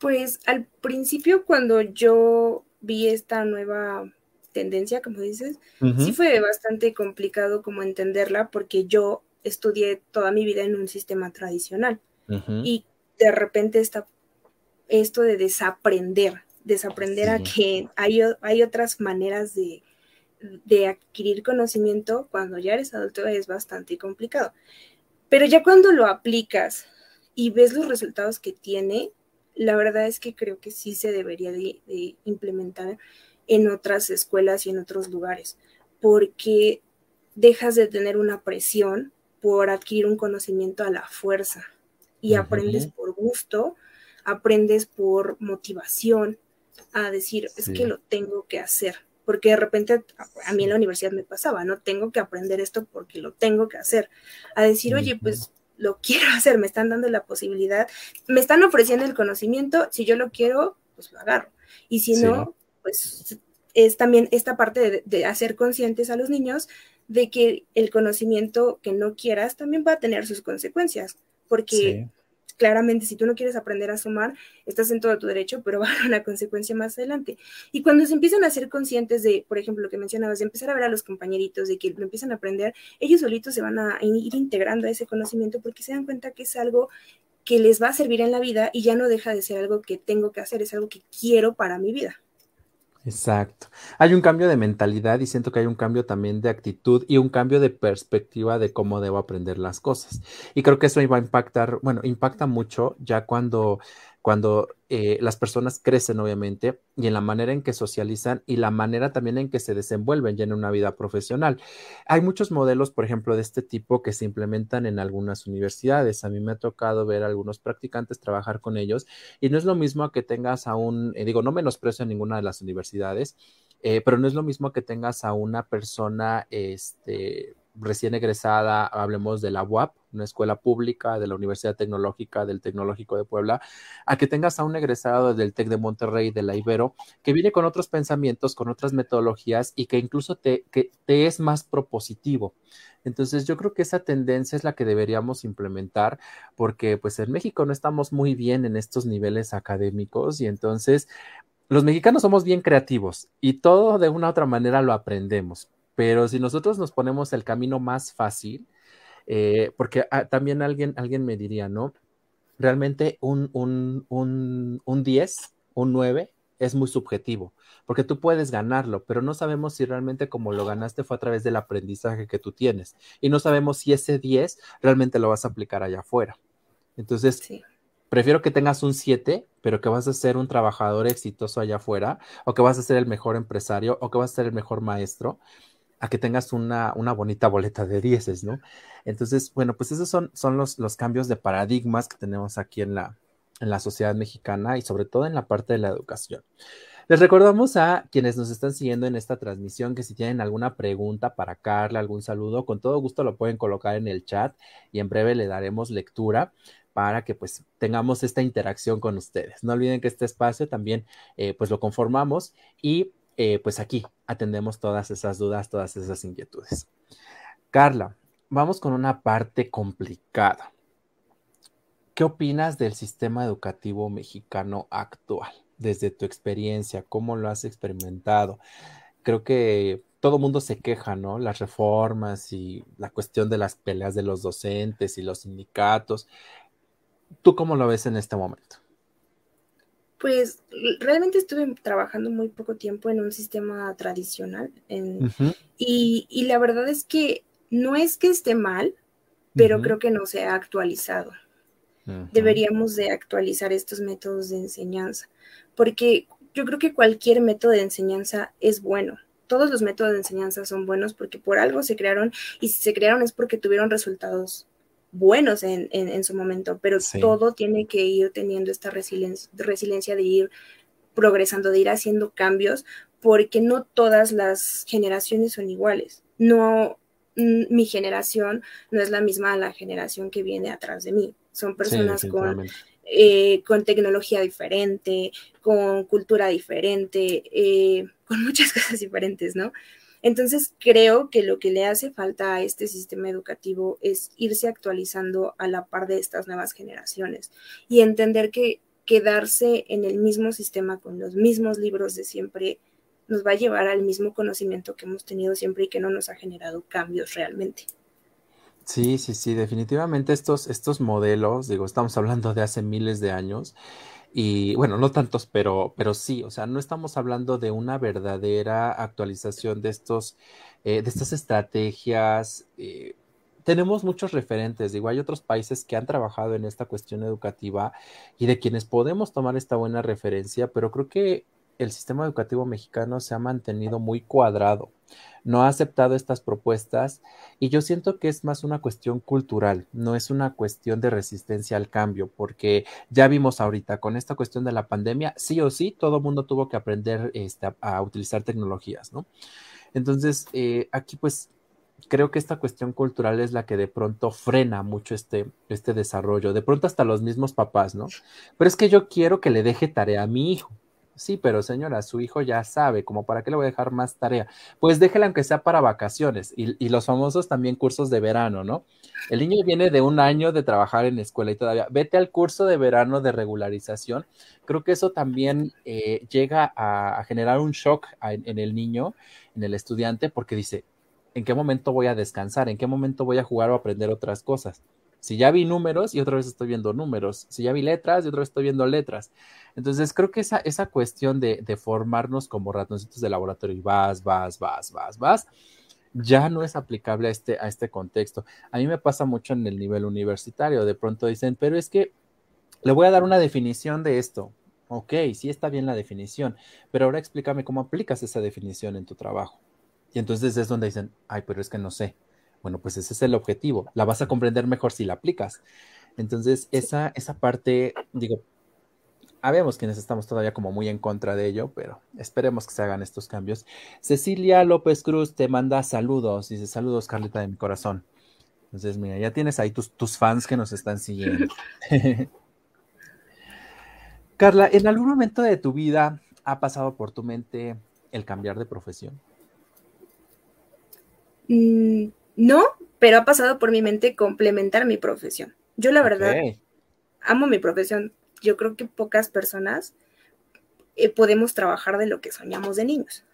Pues al principio cuando yo vi esta nueva tendencia, como dices, sí fue bastante complicado como entenderla porque yo estudié toda mi vida en un sistema tradicional y de repente está esto de desaprender desaprender a que hay, hay otras maneras de, adquirir conocimiento cuando ya eres adulto es bastante complicado. Pero ya cuando lo aplicas y ves los resultados que tiene, la verdad es que creo que sí se debería de, implementar en otras escuelas y en otros lugares, porque dejas de tener una presión por adquirir un conocimiento a la fuerza y aprendes por gusto, aprendes por motivación, a decir, es que lo tengo que hacer, porque de repente a, mí en la universidad me pasaba, no tengo que aprender esto porque lo tengo que hacer, a decir, oye, pues lo quiero hacer, me están dando la posibilidad, me están ofreciendo el conocimiento, si yo lo quiero, pues lo agarro, y si no, pues es también esta parte de, hacer conscientes a los niños de que el conocimiento que no quieras también va a tener sus consecuencias, porque claramente si tú no quieres aprender a sumar, estás en todo tu derecho, pero va a haber una consecuencia más adelante. Y cuando se empiezan a ser conscientes de, por ejemplo, lo que mencionabas, de empezar a ver a los compañeritos, de que lo empiezan a aprender, ellos solitos se van a ir integrando a ese conocimiento porque se dan cuenta que es algo que les va a servir en la vida y ya no deja de ser algo que tengo que hacer, es algo que quiero para mi vida.
Exacto. Hay un cambio de mentalidad y siento que hay un cambio también de actitud y un cambio de perspectiva de cómo debo aprender las cosas. Y creo que eso iba a impactar, bueno, impacta mucho ya cuando cuando eh, las personas crecen, obviamente, y en la manera en que socializan y la manera también en que se desenvuelven ya en una vida profesional. Hay muchos modelos, por ejemplo, de este tipo que se implementan en algunas universidades. A mí me ha tocado ver a algunos practicantes trabajar con ellos y no es lo mismo que tengas a un, eh, digo, no menosprecio en ninguna de las universidades, eh, pero no es lo mismo que tengas a una persona, este, recién egresada, hablemos de la UAP, una escuela pública, de la Universidad Tecnológica, del Tecnológico de Puebla, a que tengas a un egresado del TEC de Monterrey, de la Ibero, que viene con otros pensamientos, con otras metodologías y que incluso te, te es más propositivo. Entonces yo creo que esa tendencia es la que deberíamos implementar porque pues en México no estamos muy bien en estos niveles académicos y entonces los mexicanos somos bien creativos y todo de una u otra manera lo aprendemos pero si nosotros nos ponemos el camino más fácil, eh, porque ah, también alguien, alguien me diría, ¿no? Realmente un, un, un, un 10, un 9 es muy subjetivo, porque tú puedes ganarlo, pero no sabemos si realmente como lo ganaste fue a través del aprendizaje que tú tienes y no sabemos si ese 10 realmente lo vas a aplicar allá afuera. Entonces, prefiero que tengas un 7, pero que vas a ser un trabajador exitoso allá afuera, o que vas a ser el mejor empresario, o que vas a ser el mejor maestro, a que tengas una, una bonita boleta de dieces, ¿no? Entonces, bueno, pues esos son, son los, los cambios de paradigmas que tenemos aquí en la, en la sociedad mexicana y sobre todo en la parte de la educación. Les recordamos a quienes nos están siguiendo en esta transmisión que si tienen alguna pregunta para Carla, algún saludo, con todo gusto lo pueden colocar en el chat y en breve le daremos lectura para que pues tengamos esta interacción con ustedes. No olviden que este espacio también eh, pues lo conformamos y eh, pues aquí atendemos todas esas dudas, todas esas inquietudes. Carla, vamos con una parte complicada. ¿Qué opinas del sistema educativo mexicano actual? desde tu experiencia, cómo lo has experimentado. Creo que todo mundo se queja, ¿no? Las reformas y la cuestión de las peleas de los docentes y los sindicatos. ¿Tú cómo lo ves en este momento?
Pues realmente estuve trabajando muy poco tiempo en un sistema tradicional y, la verdad es que no es que esté mal, pero creo que no se ha actualizado. Deberíamos de actualizar estos métodos de enseñanza porque yo creo que cualquier método de enseñanza es bueno. Todos los métodos de enseñanza son buenos porque por algo se crearon y si se crearon es porque tuvieron resultados buenos en, su momento, pero todo tiene que ir teniendo esta resiliencia, de ir progresando, de ir haciendo cambios, porque no todas las generaciones son iguales. No, mi generación no es la misma a la generación que viene atrás de mí. Son personas con eh, con tecnología diferente, con cultura diferente, eh, con muchas cosas diferentes, ¿no? Entonces creo que lo que le hace falta a este sistema educativo es irse actualizando a la par de estas nuevas generaciones y entender que quedarse en el mismo sistema con los mismos libros de siempre nos va a llevar al mismo conocimiento que hemos tenido siempre y que no nos ha generado cambios realmente.
Sí, sí, sí, definitivamente estos, estos modelos, digo, estamos hablando de hace miles de años y bueno, no tantos, pero, pero sí, o sea, no estamos hablando de una verdadera actualización de estos, eh, de estas estrategias. Eh, tenemos muchos referentes, digo, hay otros países que han trabajado en esta cuestión educativa y de quienes podemos tomar esta buena referencia, pero creo que el sistema educativo mexicano se ha mantenido muy cuadrado, no ha aceptado estas propuestas y yo siento que es más una cuestión cultural, no es una cuestión de resistencia al cambio, porque ya vimos ahorita con esta cuestión de la pandemia, sí o sí, todo el mundo tuvo que aprender este, a, utilizar tecnologías, ¿no? Entonces, eh, aquí pues creo que esta cuestión cultural es la que de pronto frena mucho este, este desarrollo, de pronto hasta los mismos papás, ¿no? Pero es que yo quiero que le deje tarea a mi hijo. Sí, pero señora, su hijo ya sabe, como para qué le voy a dejar más tarea. Pues déjela aunque sea para vacaciones y, los famosos también cursos de verano, ¿no? El niño viene de un año de trabajar en escuela y todavía, vete al curso de verano de regularización. Creo que eso también eh, llega a, generar un shock en el niño, en el estudiante, porque dice, ¿en qué momento voy a descansar? ¿En qué momento voy a jugar o aprender otras cosas? Si ya vi números y otra vez estoy viendo números, si ya vi letras y otra vez estoy viendo letras. Entonces creo que esa, esa cuestión de, formarnos como ratoncitos de laboratorio y vas, vas, vas, vas, vas, ya no es aplicable a este, a este contexto. A mí me pasa mucho en el nivel universitario. De pronto dicen, pero es que le voy a dar una definición de esto. Ok, sí está bien la definición, pero ahora explícame cómo aplicas esa definición en tu trabajo. Y entonces es donde dicen, ay, pero es que no sé. Bueno, pues ese es el objetivo. La vas a comprender mejor si la aplicas. Entonces, esa, esa parte, digo, habemos quienes estamos todavía como muy en contra de ello, pero esperemos que se hagan estos cambios. Cecilia López Cruz te manda saludos, dice saludos Carlita de mi corazón. Entonces, mira, ya tienes ahí tus, tus fans que nos están siguiendo. Carla, ¿en algún momento de tu vida ha pasado por tu mente el cambiar de profesión?
No, pero ha pasado por mi mente complementar mi profesión. Yo la verdad amo mi profesión. Yo creo que pocas personas eh, podemos trabajar de lo que soñamos de niños.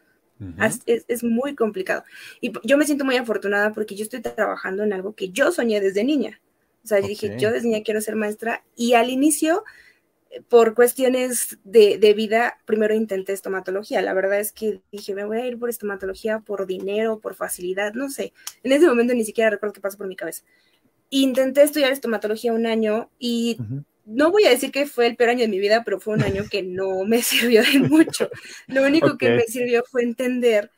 es, muy complicado. Y yo me siento muy afortunada porque yo estoy trabajando en algo que yo soñé desde niña. O sea, dije, yo desde niña quiero ser maestra y al inicio por cuestiones de, vida, primero intenté estomatología. La verdad es que dije, me voy a ir por estomatología por dinero, por facilidad, no sé. En ese momento ni siquiera recuerdo qué pasó por mi cabeza. Intenté estudiar estomatología un año y no voy a decir que fue el peor año de mi vida, pero fue un año que no me sirvió de mucho. Lo único que me sirvió fue entender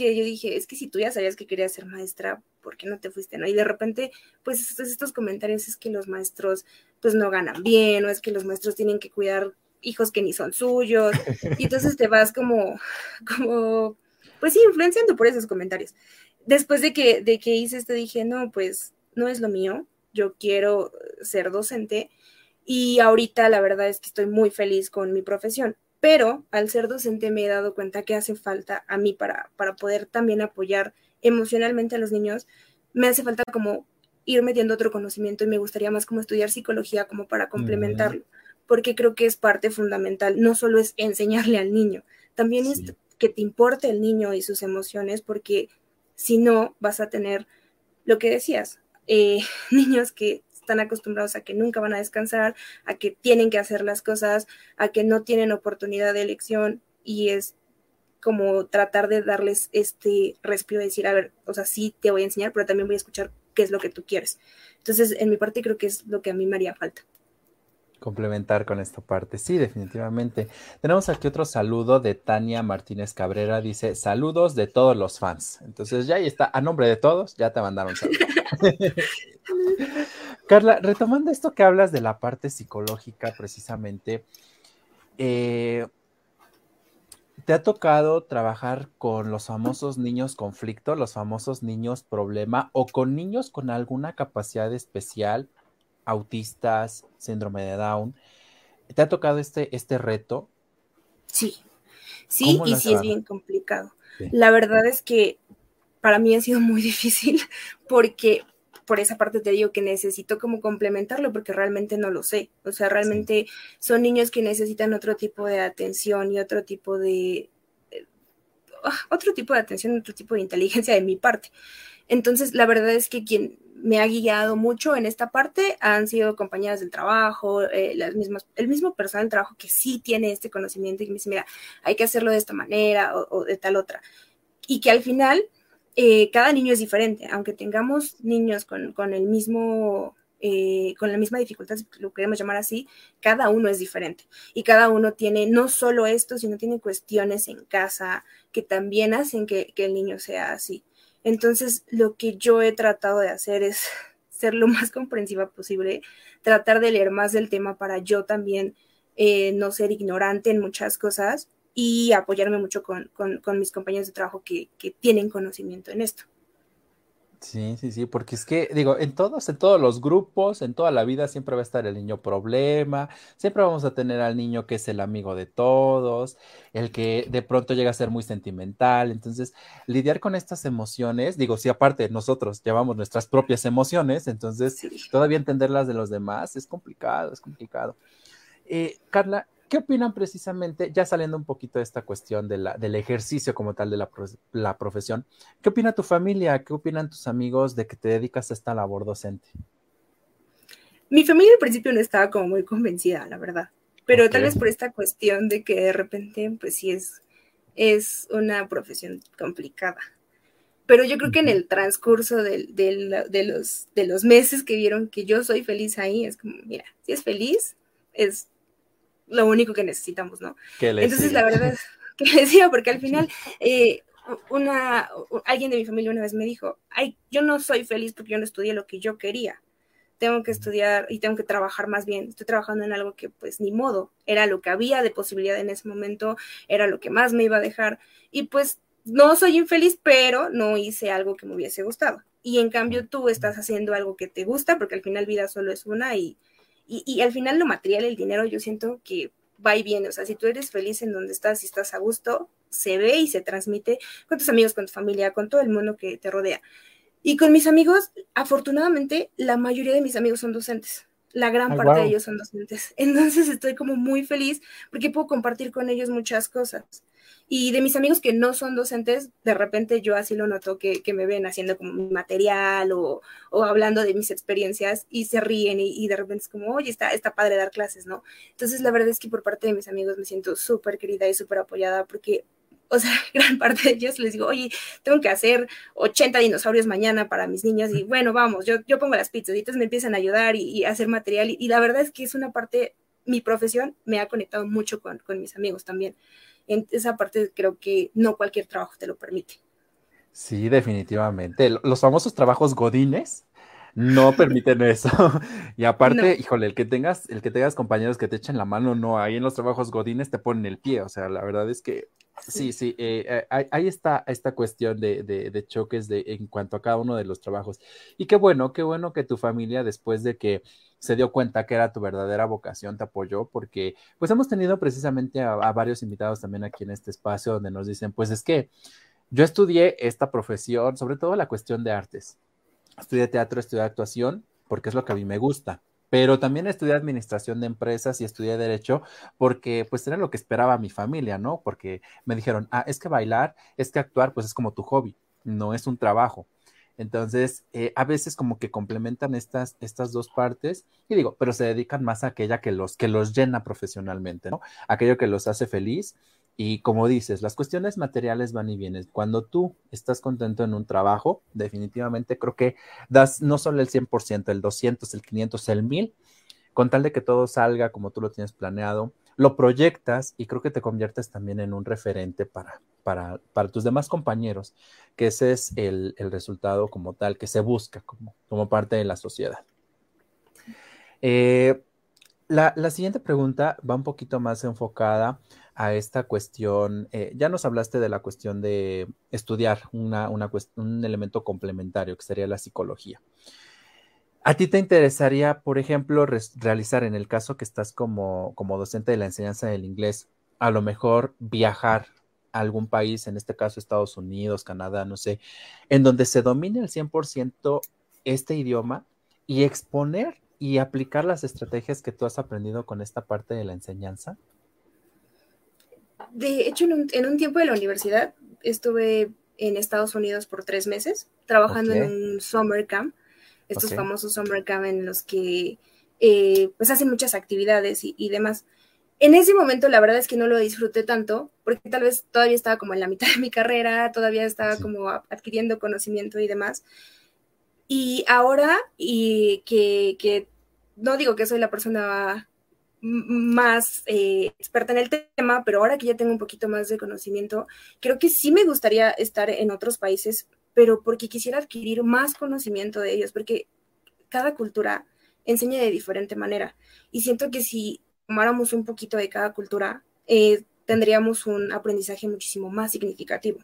que yo dije, es que si tú ya sabías que querías ser maestra, ¿por qué no te fuiste? ¿no? Y de repente, pues estos, estos comentarios es que los maestros pues no ganan bien, o es que los maestros tienen que cuidar hijos que ni son suyos, y entonces te vas como, como, pues sí, influenciando por esos comentarios. Después de que, de que hice esto, dije, no, pues no es lo mío, yo quiero ser docente, y ahorita la verdad es que estoy muy feliz con mi profesión, pero al ser docente me he dado cuenta que hace falta a mí para, para poder también apoyar emocionalmente a los niños, me hace falta como ir metiendo otro conocimiento y me gustaría más como estudiar psicología como para complementarlo, porque creo que es parte fundamental, no solo es enseñarle al niño, también es que te importe el niño y sus emociones, porque si no vas a tener lo que decías, eh, niños que están acostumbrados a que nunca van a descansar, a que tienen que hacer las cosas, a que no tienen oportunidad de elección y es como tratar de darles este respiro de decir, a ver, o sea, sí te voy a enseñar, pero también voy a escuchar qué es lo que tú quieres. Entonces, en mi parte creo que es lo que a mí me haría falta.
Complementar con esta parte, sí, definitivamente. Tenemos aquí otro saludo de Tania Martínez Cabrera, dice, saludos de todos los fans. Entonces, ya ahí está, a nombre de todos, ya te mandaron saludos. Carla, retomando esto que hablas de la parte psicológica, precisamente, eh, ¿Te ha tocado trabajar con los famosos niños conflicto, los famosos niños problema o con niños con alguna capacidad especial, autistas, síndrome de Down? ¿Te ha tocado este, este reto?
Sí, sí, y sí es bien complicado. La verdad es que para mí ha sido muy difícil porque por esa parte te digo que necesito como complementarlo porque realmente no lo sé. O sea, realmente son niños que necesitan otro tipo de atención y otro tipo de... Eh, otro tipo de atención, otro tipo de inteligencia de mi parte. Entonces, la verdad es que quien me ha guiado mucho en esta parte han sido compañeras del trabajo, eh, las mismas, el mismo personal del trabajo que sí tiene este conocimiento y me dice, mira, hay que hacerlo de esta manera o de tal otra. Y que al final eh, cada niño es diferente, aunque tengamos niños con, el mismo, eh, con la misma dificultad, si lo queremos llamar así, cada uno es diferente. Y cada uno tiene no solo esto, sino tiene cuestiones en casa que también hacen que, el niño sea así. Entonces, lo que yo he tratado de hacer es ser lo más comprensiva posible, tratar de leer más del tema para yo también eh, no ser ignorante en muchas cosas y apoyarme mucho con, mis compañeros de trabajo que, tienen conocimiento en esto.
Sí, sí, sí, porque es que, digo, en todos, en todos los grupos, en toda la vida siempre va a estar el niño problema, siempre vamos a tener al niño que es el amigo de todos, el que de pronto llega a ser muy sentimental, entonces lidiar con estas emociones, digo, si aparte nosotros llevamos nuestras propias emociones, entonces todavía entenderlas de los demás es complicado, es complicado. Eh, Carla, ¿Qué opinan precisamente, ya saliendo un poquito de esta cuestión de la, del ejercicio como tal de la, profesión? ¿Qué opina tu familia? ¿Qué opinan tus amigos de que te dedicas a esta labor docente?
Mi familia al principio no estaba como muy convencida, la verdad. Pero tal vez por esta cuestión de que de repente, pues sí es, es una profesión complicada. Pero yo creo que en el transcurso de, los, de los meses que vieron que yo soy feliz ahí, es como, mira, si es feliz, es lo único que necesitamos, ¿no? Entonces, la verdad es que decía, porque al final, eh, una, alguien de mi familia una vez me dijo, ay, yo no soy feliz porque yo no estudié lo que yo quería. Tengo que estudiar y tengo que trabajar más bien. Estoy trabajando en algo que pues ni modo, era lo que había de posibilidad en ese momento, era lo que más me iba a dejar. Y pues no soy infeliz, pero no hice algo que me hubiese gustado. Y en cambio tú estás haciendo algo que te gusta, porque al final vida solo es una y y, al final lo material, el dinero, yo siento que va y viene. O sea, si tú eres feliz en donde estás y estás a gusto, se ve y se transmite con tus amigos, con tu familia, con todo el mundo que te rodea. Y con mis amigos, afortunadamente, la mayoría de mis amigos son docentes. La gran parte de ellos son docentes. Entonces estoy como muy feliz porque puedo compartir con ellos muchas cosas. Y de mis amigos que no son docentes, de repente yo así lo noto que, me ven haciendo como mi material o, hablando de mis experiencias y se ríen y, de repente es como, oye, está, está padre dar clases, ¿no? Entonces la verdad es que por parte de mis amigos me siento súper querida y súper apoyada porque o sea, gran parte de ellos les digo, oye, tengo que hacer 80 dinosaurios mañana para mis niños y bueno, vamos, yo, yo pongo las pizzas y entonces me empiezan a ayudar y, a hacer material y, la verdad es que es una parte, mi profesión me ha conectado mucho con, con mis amigos también en esa parte creo que no cualquier trabajo te lo permite.
Sí, definitivamente. Los famosos trabajos godines no permiten eso. y aparte, híjole, el que tengas, el que tengas compañeros que te echen la mano, no, ahí en los trabajos godines te ponen el pie. O sea, la verdad es que sí, sí, eh, eh ahí está esta cuestión de, de, choques de, en cuanto a cada uno de los trabajos. Y qué bueno, qué bueno que tu familia, después de que se dio cuenta que era tu verdadera vocación, te apoyó, porque pues hemos tenido precisamente a varios invitados también aquí en este espacio donde nos dicen, pues es que yo estudié esta profesión, sobre todo la cuestión de artes. Estudié teatro, estudié actuación, porque es lo que a mí me gusta. Pero también estudié administración de empresas y estudié derecho porque pues era lo que esperaba mi familia, ¿no? Porque me dijeron, ah, es que bailar, es que actuar, pues es como tu hobby, no es un trabajo. Entonces, eh, a veces como que complementan estas, estas dos partes y digo, pero se dedican más a aquella que los, que los llena profesionalmente, ¿no? Aquello que los hace feliz y como dices, las cuestiones materiales van y vienen. Cuando tú estás contento en un trabajo, definitivamente creo que das no solo el 100%, el 200, el 500, el 1000, con tal de que todo salga como tú lo tienes planeado, lo proyectas y creo que te conviertes también en un referente para, para, para tus demás compañeros, que ese es el, resultado como tal que se busca como, como parte de la sociedad. Eh, la, la, siguiente pregunta va un poquito más enfocada a esta cuestión, eh, ya nos hablaste de la cuestión de estudiar un elemento complementario que sería la psicología. ¿A ti te interesaría, por ejemplo, realizar en el caso que estás como, como docente de la enseñanza del inglés, a lo mejor viajar a algún país, en este caso Estados Unidos, Canadá, no sé, en donde se domine el 100% este idioma y exponer y aplicar las estrategias que tú has aprendido con esta parte de la enseñanza?
De hecho, en un, tiempo de la universidad estuve en Estados Unidos por tres meses trabajando en un summer camp, estos famosos summer camp en los que eh, pues hacen muchas actividades y, demás. En ese momento la verdad es que no lo disfruté tanto porque tal vez todavía estaba como en la mitad de mi carrera, todavía estaba como adquiriendo conocimiento y demás. Y ahora, y que, que no digo que soy la persona más eh, experta en el tema, pero ahora que ya tengo un poquito más de conocimiento, creo que sí me gustaría estar en otros países, pero porque quisiera adquirir más conocimiento de ellos, porque cada cultura enseña de diferente manera. Y siento que si tomáramos un poquito de cada cultura, eh, tendríamos un aprendizaje muchísimo más significativo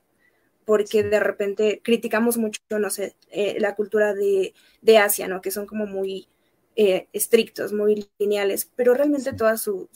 porque de repente criticamos mucho, no sé, eh, la cultura de, de, Asia, ¿no? Que son como muy eh, estrictos, muy lineales, pero realmente toda su,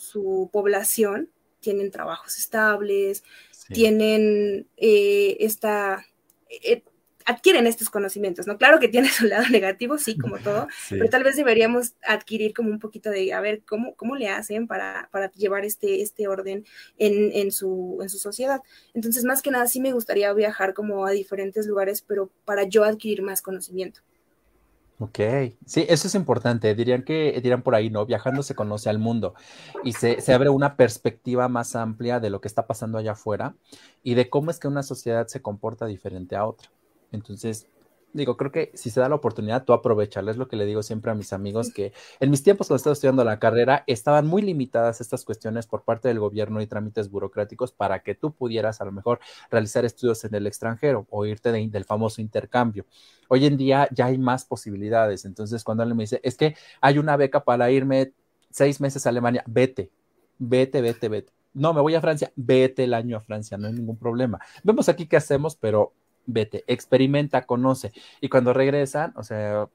población tienen trabajos estables, tienen eh, esta, eh, adquieren estos conocimientos, ¿no? Claro que tiene su lado negativo, sí, como todo, pero tal vez deberíamos adquirir como un poquito de, a ver, ¿cómo, cómo le hacen para, para llevar este, este orden en, en, su, en su sociedad? Entonces, más que nada, sí me gustaría viajar como a diferentes lugares, pero para yo adquirir más conocimiento.
Ok, sí, eso es importante. Dirían que, dirán por ahí, ¿no? Viajando se conoce al mundo y se, se, abre una perspectiva más amplia de lo que está pasando allá afuera y de cómo es que una sociedad se comporta diferente a otra. Entonces, digo, creo que si se da la oportunidad, tú aprovecharla. Es lo que le digo siempre a mis amigos, que en mis tiempos cuando estaba estudiando la carrera, estaban muy limitadas estas cuestiones por parte del gobierno y trámites burocráticos para que tú pudieras a lo mejor realizar estudios en el extranjero o irte del famoso intercambio. Hoy en día ya hay más posibilidades. Entonces, cuando alguien me dice, es que hay una beca para irme seis meses a Alemania, vete, vete, vete, vete. No, me voy a Francia, vete el año a Francia, no hay ningún problema. Vemos aquí qué hacemos, pero vete, experimenta, conoce. Y cuando regresan, o sea,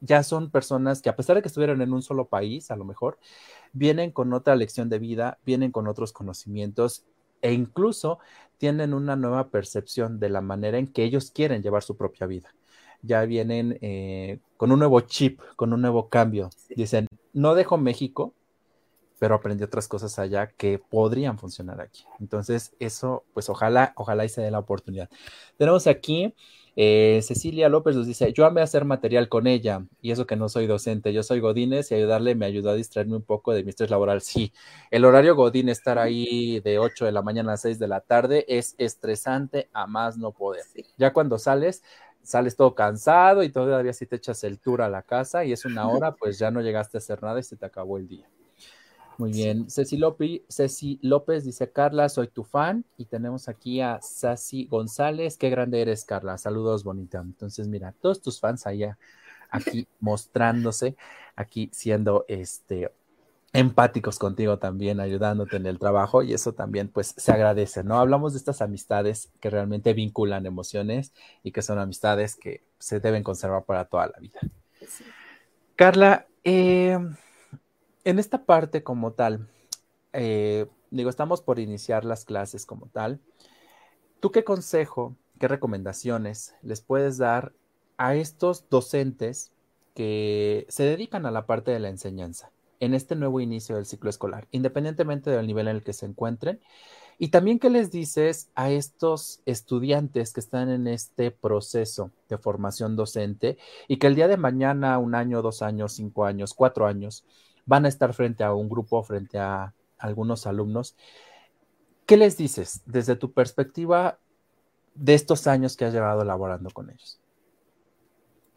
ya son personas que a pesar de que estuvieron en un solo país, a lo mejor, vienen con otra lección de vida, vienen con otros conocimientos e incluso tienen una nueva percepción de la manera en que ellos quieren llevar su propia vida. Ya vienen eh, con un nuevo chip, con un nuevo cambio. Dicen, no dejo México, pero aprendí otras cosas allá que podrían funcionar aquí. Entonces, eso, pues ojalá, ojalá y se dé la oportunidad. Tenemos aquí, eh, Cecilia López nos dice, yo amé hacer material con ella, y eso que no soy docente, yo soy Godínez y ayudarle me ayudó a distraerme un poco de mi estrés laboral. Sí, el horario Godín, estar ahí de 8 de la mañana a 6 de la tarde, es estresante a más no poder. Ya cuando sales, sales todo cansado y todavía si te echas el tour a la casa y es una hora, pues ya no llegaste a hacer nada y se te acabó el día. Muy bien. Ceci López, Ceci López dice, Carla, soy tu fan. Y tenemos aquí a Sassy González. Qué grande eres, Carla. Saludos, bonita. Entonces, mira, todos tus fans allá aquí mostrándose, aquí siendo este empáticos contigo también, ayudándote en el trabajo y eso también pues se agradece, ¿no? Hablamos de estas amistades que realmente vinculan emociones y que son amistades que se deben conservar para toda la vida. Carla, eh, en esta parte como tal, eh, digo, estamos por iniciar las clases como tal. ¿Tú qué consejo, qué recomendaciones les puedes dar a estos docentes que se dedican a la parte de la enseñanza en este nuevo inicio del ciclo escolar, independientemente del nivel en el que se encuentren? Y también, ¿qué les dices a estos estudiantes que están en este proceso de formación docente y que el día de mañana, un año, dos años, cinco años, cuatro años, van a estar frente a un grupo, frente a algunos alumnos? ¿Qué les dices desde tu perspectiva de estos años que has llevado elaborando con ellos?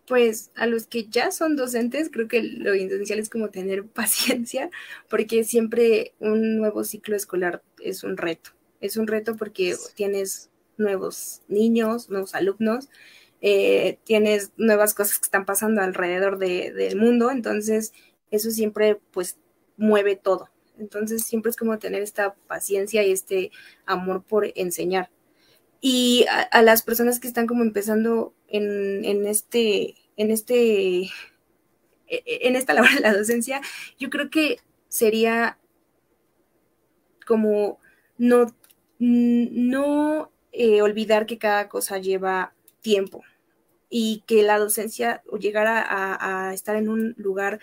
Pues a los que ya son docentes, creo que lo esencial es como tener paciencia, porque siempre un nuevo ciclo escolar es un reto. Es un reto porque tienes nuevos niños, nuevos alumnos, eh, tienes nuevas cosas que están pasando alrededor del mundo, entonces eso siempre pues mueve todo. Entonces siempre es como tener esta paciencia y este amor por enseñar. Y a, las personas que están como empezando en, en este, en este, e, e, en esta labor de la docencia, yo creo que sería como no, no eh, olvidar que cada cosa lleva tiempo y que la docencia o llegar a, a estar en un lugar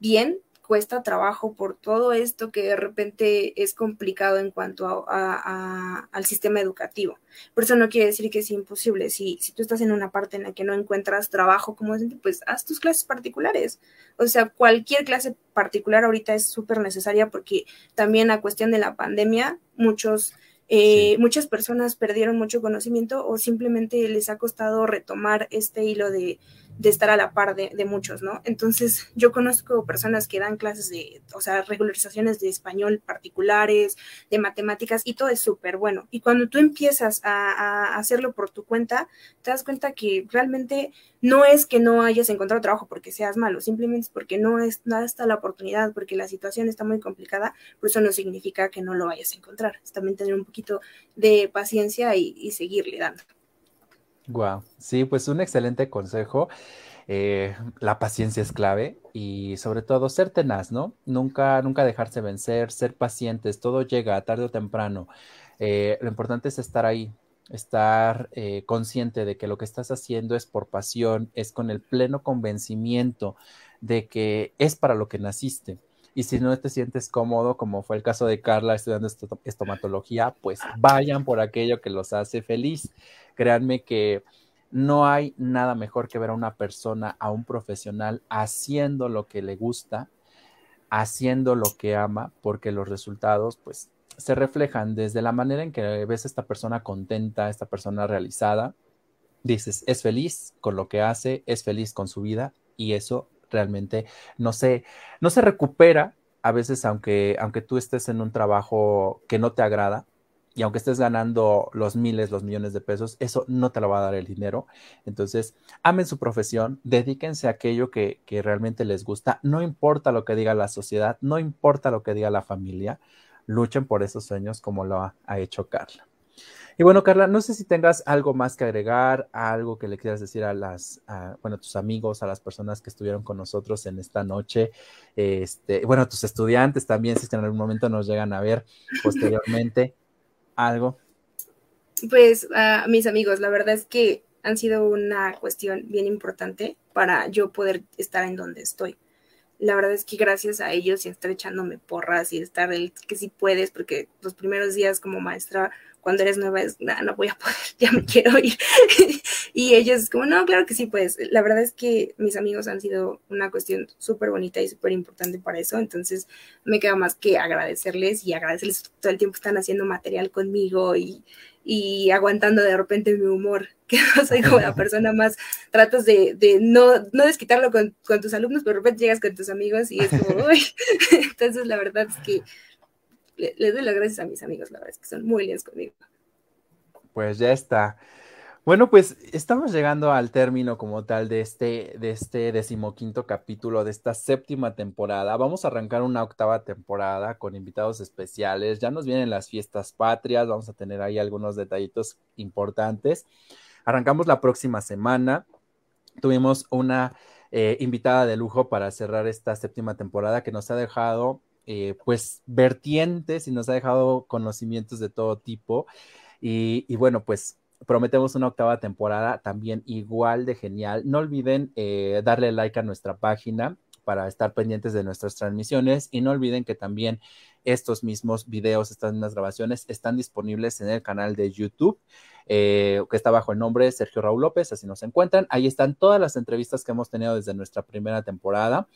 bien cuesta trabajo por todo esto que de repente es complicado en cuanto a, al sistema educativo. Por eso no quiere decir que es imposible. Si, si tú estás en una parte en la que no encuentras trabajo como docente, pues haz tus clases particulares. O sea, cualquier clase particular ahorita es súper necesaria porque también a cuestión de la pandemia, muchos... Eh, muchas personas perdieron mucho conocimiento o simplemente les ha costado retomar este hilo de, de estar a la par de, muchos, ¿no? Entonces, yo conozco personas que dan clases de, o sea, regularizaciones de español particulares, de matemáticas, y todo es súper bueno. Y cuando tú empiezas a, hacerlo por tu cuenta, te das cuenta que realmente no es que no hayas encontrado trabajo porque seas malo, simplemente es porque no, es, nada está la oportunidad, porque la situación está muy complicada, por eso no significa que no lo vayas a encontrar. También tener un poquito de paciencia y seguirle dando.
Wow, sí, pues un excelente consejo. Eh, la paciencia es clave y sobre todo ser tenaz, ¿no? Nunca, nunca dejarse vencer, ser pacientes, todo llega tarde o temprano. Eh, lo importante es estar ahí, estar eh, consciente de que lo que estás haciendo es por pasión, es con el pleno convencimiento de que es para lo que naciste. Y si no te sientes cómodo, como fue el caso de Carla estudiando estomatología, pues vayan por aquello que los hace feliz. Créanme que no hay nada mejor que ver a una persona, a un profesional haciendo lo que le gusta, haciendo lo que ama, porque los resultados, pues, se reflejan desde la manera en que ves a esta persona contenta, esta persona realizada. Dices, es feliz con lo que hace, es feliz con su vida y eso realmente no se, no se recupera a veces aunque, aunque tú estés en un trabajo que no te agrada y aunque estés ganando los miles, los millones de pesos, eso no te lo va a dar el dinero. Entonces, amen su profesión, dedíquense a aquello que, que realmente les gusta, no importa lo que diga la sociedad, no importa lo que diga la familia, luchen por esos sueños como lo ha hecho Carla. Y bueno, Carla, no sé si tengas algo más que agregar, algo que le quieras decir a las, bueno, tus amigos, a las personas que estuvieron con nosotros en esta noche, este, bueno, a tus estudiantes también, si en algún momento nos llegan a ver posteriormente, algo.
Pues a mis amigos, la verdad es que han sido una cuestión bien importante para yo poder estar en donde estoy la verdad es que gracias a ellos y estar echándome porras y estar el que sí puedes, porque los primeros días como maestra cuando eres nueva es, no voy a poder, ya me quiero ir. y ellos como, no, claro que sí, pues la verdad es que mis amigos han sido una cuestión súper bonita y súper importante para eso, entonces me queda más que agradecerles y agradecerles todo el tiempo están haciendo material conmigo y y aguantando de repente mi humor, que no soy como la persona más, tratas de, no, no desquitarlo con, tus alumnos, pero de repente llegas con tus amigos y es como, uy, entonces la verdad es que les doy las gracias a mis amigos, la verdad es que son muy lindos conmigo.
Pues ya está. Bueno, pues estamos llegando al término como tal de este, de este decimoquinto capítulo de esta séptima temporada. Vamos a arrancar una octava temporada con invitados especiales. Ya nos vienen las fiestas patrias, vamos a tener ahí algunos detallitos importantes. Arrancamos la próxima semana. Tuvimos una eh, invitada de lujo para cerrar esta séptima temporada que nos ha dejado eh, pues vertientes y nos ha dejado conocimientos de todo tipo. Y, bueno, pues prometemos una octava temporada también igual de genial. No olviden eh, darle like a nuestra página para estar pendientes de nuestras transmisiones y no olviden que también estos mismos videos, estas mismas grabaciones están disponibles en el canal de YouTube. Eh, que está bajo el nombre de Sergio Raúl López, así nos encuentran. Ahí están todas las entrevistas que hemos tenido desde nuestra primera temporada.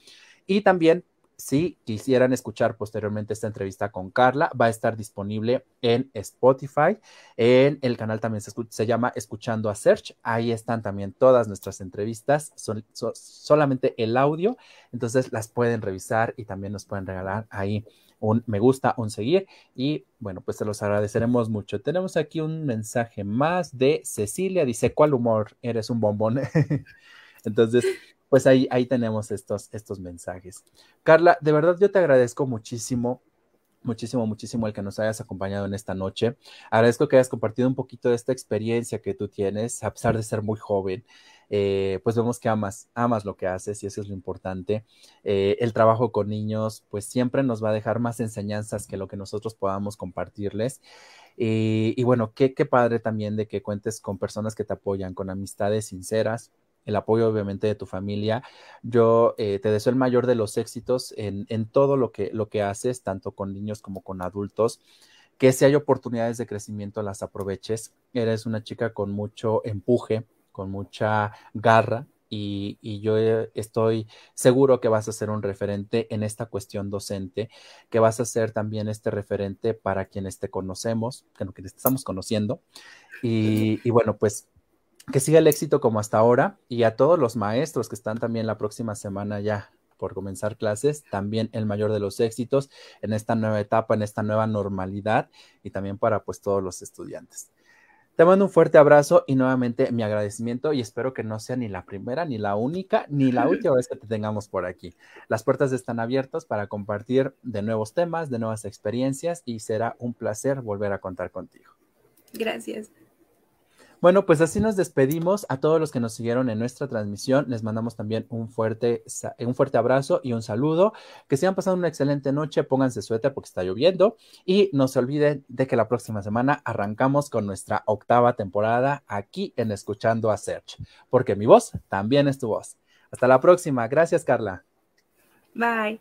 Y también si quisieran escuchar posteriormente esta entrevista con Carla, va a estar disponible en Spotify. En el canal también se, llama Escuchando a Search. Ahí están también todas nuestras entrevistas, son, solamente el audio. Entonces las pueden revisar y también nos pueden regalar ahí un me gusta, un seguir. Y bueno, pues se los agradeceremos mucho. Tenemos aquí un mensaje más de Cecilia. Dice, ¿cuál humor? Eres un bombón. Entonces, pues ahí, ahí tenemos estos, estos mensajes. Carla, de verdad yo te agradezco muchísimo muchísimo, muchísimo el que nos hayas acompañado en esta noche. Agradezco que hayas compartido un poquito de esta experiencia que tú tienes, a pesar de ser muy joven. Eh, pues vemos que amas, amas lo que haces y eso es lo importante. Eh, el trabajo con niños, pues siempre nos va a dejar más enseñanzas que lo que nosotros podamos compartirles. y bueno, qué, qué padre también de que cuentes con personas que te apoyan, con amistades sinceras, el apoyo obviamente de tu familia. Yo eh, te deseo el mayor de los éxitos en, en todo lo que, lo que haces, tanto con niños como con adultos. Que si hay oportunidades de crecimiento, las aproveches. Eres una chica con mucho empuje, con mucha garra, y, y, yo eh, estoy seguro que vas a ser un referente en esta cuestión docente, que vas a ser también este referente para quienes te conocemos, que te estamos conociendo. Y, y bueno, pues que siga el éxito como hasta ahora y a todos los maestros que están también la próxima semana ya por comenzar clases, también el mayor de los éxitos en esta nueva etapa, en esta nueva normalidad y también para pues todos los estudiantes. Te mando un fuerte abrazo y nuevamente mi agradecimiento y espero que no sea ni la primera, ni la única, ni la última vez que te tengamos por aquí. Las puertas están abiertas para compartir de nuevos temas, de nuevas experiencias y será un placer volver a contar contigo.
Gracias.
Bueno, pues así nos despedimos a todos los que nos siguieron en nuestra transmisión. Les mandamos también un fuerte, un fuerte abrazo y un saludo. Que sigan pasando una excelente noche. Pónganse suéter porque está lloviendo. Y no se olviden de que la próxima semana arrancamos con nuestra octava temporada aquí en Escuchando a Search. Porque mi voz también es tu voz. Hasta la próxima. Gracias, Carla.
Bye.